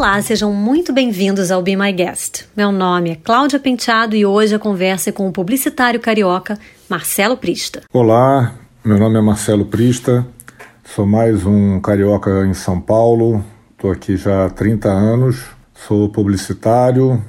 Olá, sejam muito bem-vindos ao Be My Guest. Meu nome é Cláudia Penteado e hoje a conversa é com o publicitário carioca Marcelo Prista. Olá, meu nome é Marcelo Prista, sou mais um carioca em São Paulo, estou aqui já há 30 anos, sou publicitário,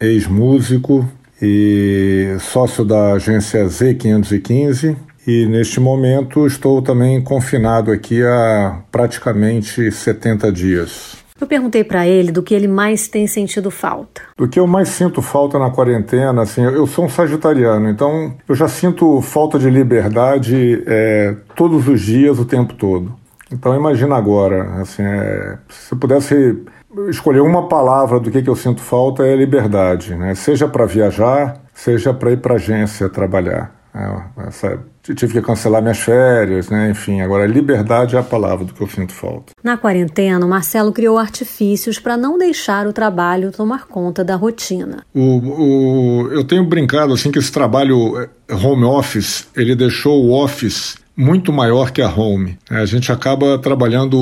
ex-músico e sócio da agência Z515 e neste momento estou também confinado aqui há praticamente 70 dias. Eu perguntei para ele do que ele mais tem sentido falta. Do que eu mais sinto falta na quarentena, assim, eu sou um sagitariano, então eu já sinto falta de liberdade é, todos os dias, o tempo todo. Então imagina agora, assim, é, se eu pudesse escolher uma palavra do que, que eu sinto falta é liberdade, né? Seja para viajar, seja para ir para agência trabalhar. É, essa, tive que cancelar minhas férias, né? Enfim, agora liberdade é a palavra do que eu sinto falta. Na quarentena, o Marcelo criou artifícios para não deixar o trabalho tomar conta da rotina. O, o, eu tenho brincado assim que esse trabalho eh, home office, ele deixou o office muito maior que a home. A gente acaba trabalhando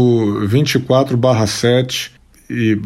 24/7 e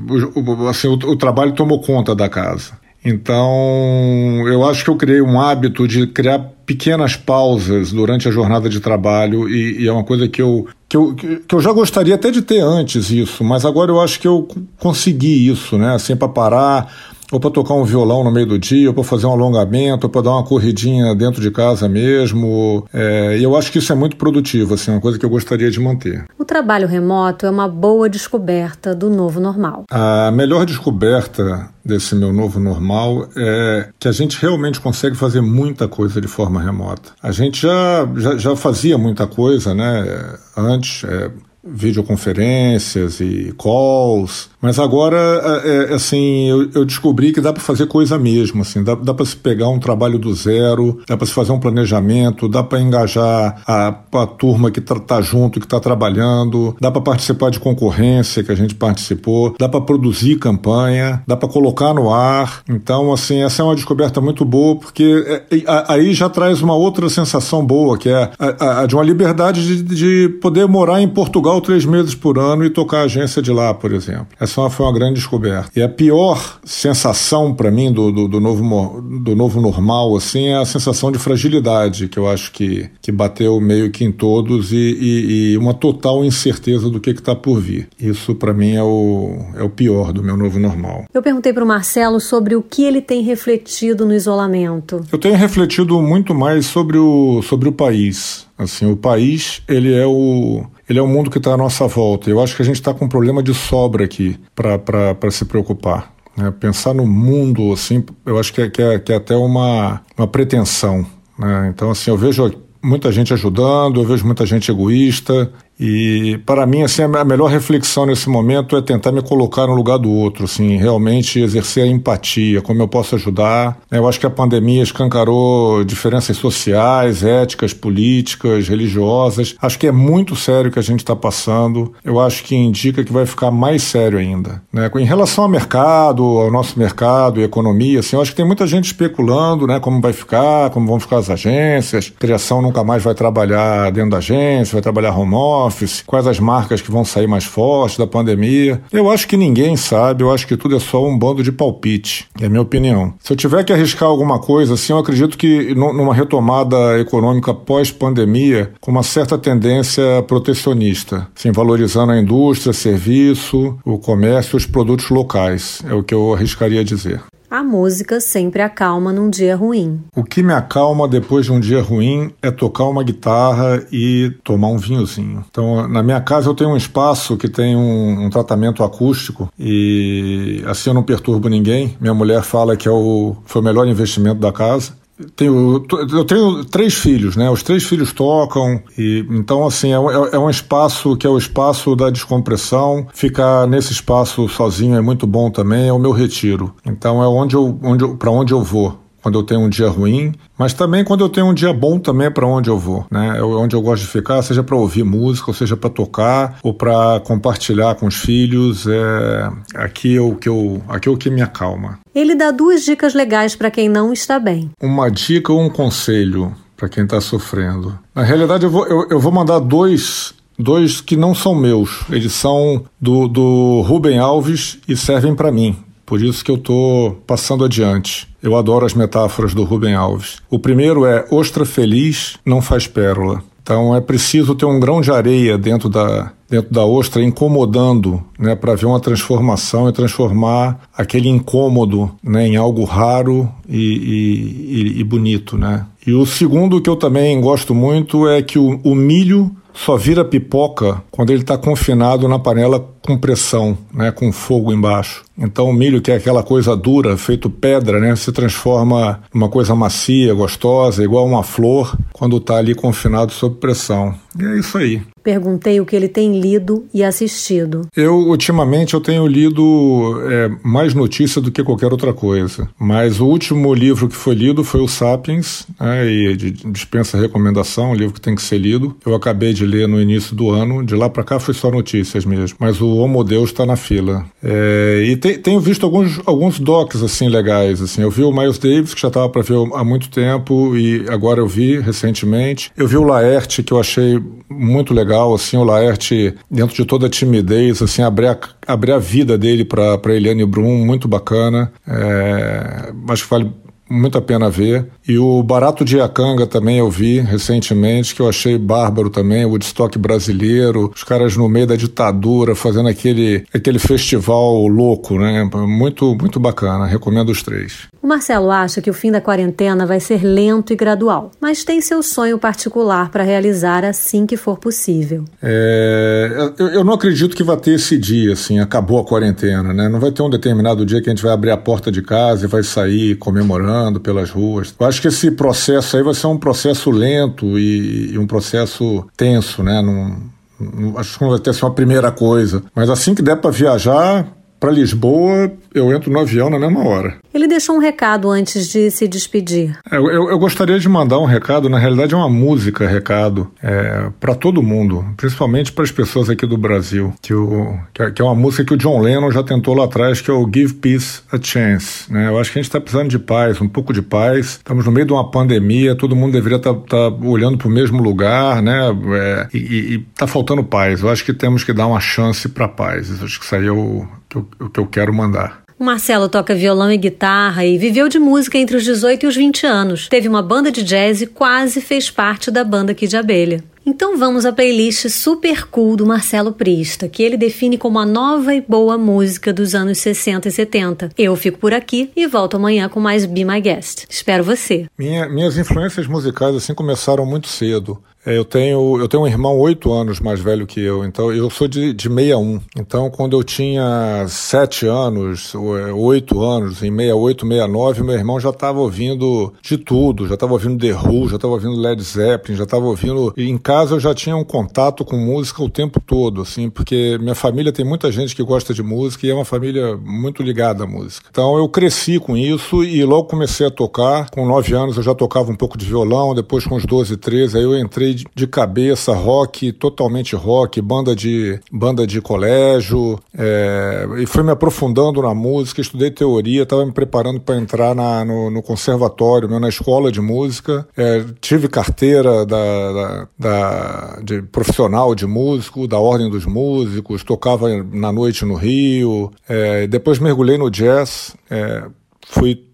assim, o, o trabalho tomou conta da casa. Então, eu acho que eu criei um hábito de criar pequenas pausas durante a jornada de trabalho e, e é uma coisa que eu, que eu, que eu já gostaria até de ter antes isso, mas agora eu acho que eu consegui isso, né? Assim, para parar, ou para tocar um violão no meio do dia, ou para fazer um alongamento, ou para dar uma corridinha dentro de casa mesmo. É, e eu acho que isso é muito produtivo, assim, uma coisa que eu gostaria de manter. O trabalho remoto é uma boa descoberta do novo normal. A melhor descoberta desse meu novo normal é que a gente realmente consegue fazer muita coisa de forma remota. A gente já, já, já fazia muita coisa, né? Antes, é, videoconferências e calls, mas agora, é, é, assim, eu, eu, descobri que dá para fazer coisa mesmo, assim, dá, dá para se pegar um trabalho do zero, dá para se fazer um planejamento, dá para engajar a, a, turma que tá, tá junto, que está trabalhando, dá para participar de concorrência que a gente participou, dá para produzir campanha, dá para colocar no ar. Então, assim, essa é uma descoberta muito boa, porque é, aí já traz uma outra sensação boa, que é a, a de uma liberdade de, de poder morar em Portugal três meses por ano e tocar a agência de lá, por exemplo. Essa foi uma grande descoberta. E a pior sensação para mim do, do, do, novo, do novo normal assim é a sensação de fragilidade que eu acho que, que bateu meio que em todos e, e, e uma total incerteza do que está por vir. Isso para mim é o, é o pior do meu novo normal. Eu perguntei para o Marcelo sobre o que ele tem refletido no isolamento. Eu tenho refletido muito mais sobre o, sobre o país. Assim, o país ele é o ele é o mundo que está à nossa volta. Eu acho que a gente está com um problema de sobra aqui para se preocupar. Né? Pensar no mundo, assim, eu acho que é, que é, que é até uma, uma pretensão. Né? Então, assim, eu vejo muita gente ajudando, eu vejo muita gente egoísta, e para mim, assim, a melhor reflexão nesse momento é tentar me colocar no lugar do outro, assim, realmente exercer a empatia, como eu posso ajudar. Eu acho que a pandemia escancarou diferenças sociais, éticas, políticas, religiosas. Acho que é muito sério o que a gente está passando. Eu acho que indica que vai ficar mais sério ainda. Né? Em relação ao mercado, ao nosso mercado e economia, assim, eu acho que tem muita gente especulando, né, como vai ficar, como vão ficar as agências. A criação nunca mais vai trabalhar dentro da agência, vai trabalhar home office office, quais as marcas que vão sair mais fortes da pandemia. Eu acho que ninguém sabe, eu acho que tudo é só um bando de palpite, é a minha opinião. Se eu tiver que arriscar alguma coisa, assim, eu acredito que numa retomada econômica pós-pandemia, com uma certa tendência protecionista, assim, valorizando a indústria, serviço, o comércio e os produtos locais, é o que eu arriscaria dizer. A música sempre acalma num dia ruim. O que me acalma depois de um dia ruim é tocar uma guitarra e tomar um vinhozinho. Então, na minha casa eu tenho um espaço que tem um, um tratamento acústico e assim eu não perturbo ninguém. Minha mulher fala que é o, foi o melhor investimento da casa. Tenho, eu tenho três filhos, né? Os três filhos tocam, e então, assim, é, é, um espaço que é o espaço da descompressão. Ficar nesse espaço sozinho é muito bom também, é o meu retiro. Então, é onde eu, onde para onde eu vou quando eu tenho um dia ruim, mas também quando eu tenho um dia bom também é para onde eu vou, né? É onde eu gosto de ficar, seja para ouvir música, ou seja para tocar, ou para compartilhar com os filhos, é aqui é o que eu, aqui é o que me acalma. Ele dá duas dicas legais para quem não está bem. Uma dica ou um conselho para quem está sofrendo. Na realidade, eu vou, eu, eu vou mandar dois dois que não são meus, eles são do, do Rubem Alves e servem para mim. Por isso que eu estou passando adiante. Eu adoro as metáforas do Rubem Alves. O primeiro é ostra feliz não faz pérola. Então é preciso ter um grão de areia dentro da, dentro da ostra incomodando, né, para ver uma transformação e transformar aquele incômodo, né, em algo raro e, e, e, bonito, né. E o segundo que eu também gosto muito é que o, o milho só vira pipoca quando ele está confinado na panela com pressão, né, com fogo embaixo. Então o milho, que é aquela coisa dura, feito pedra, né, se transforma numa coisa macia, gostosa, igual uma flor, quando está ali confinado sob pressão. E é isso aí. Perguntei o que ele tem lido e assistido. Eu, ultimamente, eu tenho lido é, mais notícia do que qualquer outra coisa. Mas o último livro que foi lido foi o Sapiens, né, e dispensa recomendação, um livro que tem que ser lido. Eu acabei de ler no início do ano, de lá para cá foi só notícias mesmo. Mas o Homo Deus está na fila. É, e te, tenho visto alguns, alguns docs assim legais. Assim. Eu vi o Miles Davis, que já estava para ver há muito tempo, e agora eu vi recentemente. Eu vi o Laerte, que eu achei muito legal, assim, o Laerte, dentro de toda a timidez, assim, abrir a, abrir a vida dele para Eliane Brum, muito bacana. É, acho que vale muito a pena ver. E o Barato de Iacanga também eu vi recentemente, que eu achei bárbaro também, o Woodstock brasileiro, os caras no meio da ditadura fazendo aquele, aquele festival louco, né? Muito, muito bacana, recomendo os três. O Marcelo acha que o fim da quarentena vai ser lento e gradual, mas tem seu sonho particular para realizar assim que for possível. É, eu, eu, não acredito que vai ter esse dia, assim, acabou a quarentena, né? Não vai ter um determinado dia que a gente vai abrir a porta de casa e vai sair comemorando pelas ruas. Eu acho que esse processo aí vai ser um processo lento e, e um processo tenso, né? Não, não, acho que não vai ter sido uma primeira coisa. Mas assim que der para viajar, para Lisboa, eu entro no avião na mesma hora. Ele deixou um recado antes de se despedir. É, eu, eu, gostaria de mandar um recado, na realidade é uma música recado, é, para todo mundo, principalmente para as pessoas aqui do Brasil, que, o, que, é, que, é uma música que o John Lennon já tentou lá atrás, que é o Give Peace a Chance. Né? Eu acho que a gente está precisando de paz, um pouco de paz. Estamos no meio de uma pandemia, todo mundo deveria estar tá, tá olhando para o mesmo lugar, né? É, e está faltando paz. Eu acho que temos que dar uma chance para paz. Eu acho que isso aí é o eu, o que eu quero mandar. O Marcelo toca violão e guitarra e viveu de música entre os 18 e os 20 anos. Teve uma banda de jazz e quase fez parte da banda Kid Abelha. Então vamos à playlist super cool do Marcelo Prista, que ele define como a nova e boa música dos anos 60 e 70. Eu fico por aqui e volto amanhã com mais Be My Guest. Espero você. Minha, minhas influências musicais assim começaram muito cedo. É, eu tenho, eu tenho um irmão oito anos mais velho que eu, então eu sou de, de 61. Então, quando eu tinha sete anos, é, oito anos, em 68, 69, meu irmão já estava ouvindo de tudo, já estava ouvindo The Who, já estava ouvindo Led Zeppelin, já estava ouvindo. E em casa eu já tinha um contato com música o tempo todo, assim, porque minha família tem muita gente que gosta de música e é uma família muito ligada à música. Então eu cresci com isso e logo comecei a tocar. Com nove anos eu já tocava um pouco de violão, depois com uns 12, 13, aí eu entrei de cabeça, rock, totalmente rock, banda de, banda de colégio, é, e fui me aprofundando na música, estudei teoria, estava me preparando para entrar na, no, no, conservatório, na escola de música, é, tive carteira da, da, da, de profissional de músico, da Ordem dos Músicos, tocava na noite no Rio, é, depois mergulhei no jazz, é, fui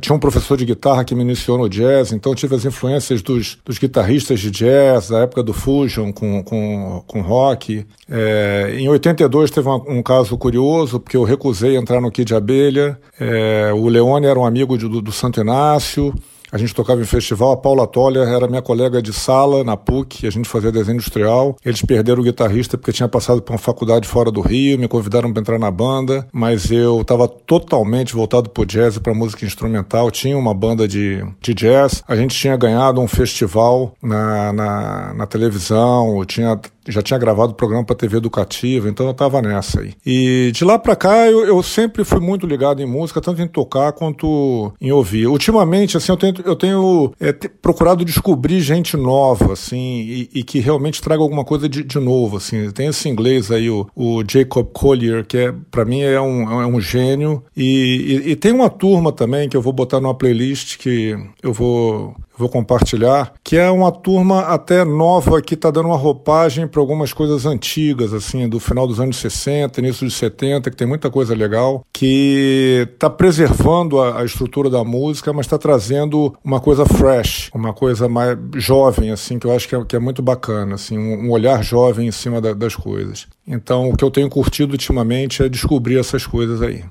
tinha um professor de guitarra que me iniciou no jazz, então tive as influências dos, dos guitarristas de jazz, da época do Fusion com, com, com rock. É, em 82 teve uma, um caso curioso, porque eu recusei entrar no Kid Abelha. É, o Leone era um amigo de, do, do Santo Inácio. A gente tocava em festival, a Paula Toller era minha colega de sala na PUC, a gente fazia desenho industrial. Eles perderam o guitarrista porque tinha passado por uma faculdade fora do Rio, me convidaram para entrar na banda, mas eu estava totalmente voltado para jazz e para música instrumental. Tinha uma banda de, de jazz, a gente tinha ganhado um festival na, na, na televisão, tinha já tinha gravado programa para TV educativa, então eu estava nessa aí. E de lá para cá eu, eu, sempre fui muito ligado em música, tanto em tocar quanto em ouvir. Ultimamente, assim, eu tenho, eu tenho é, procurado descobrir gente nova, assim, e, e, que realmente traga alguma coisa de, de novo, assim. Tem esse inglês aí, o, o Jacob Collier, que é, para mim é um, é um gênio, e, e, e tem uma turma também que eu vou botar numa playlist que eu vou vou compartilhar, que é uma turma até nova que está dando uma roupagem para algumas coisas antigas, assim, do final dos anos 60, início dos 70, que tem muita coisa legal, que está preservando a, a, estrutura da música, mas está trazendo uma coisa fresh, uma coisa mais jovem, assim, que eu acho que é, que é muito bacana, assim, um, um olhar jovem em cima da, das coisas. Então, o que eu tenho curtido ultimamente é descobrir essas coisas aí.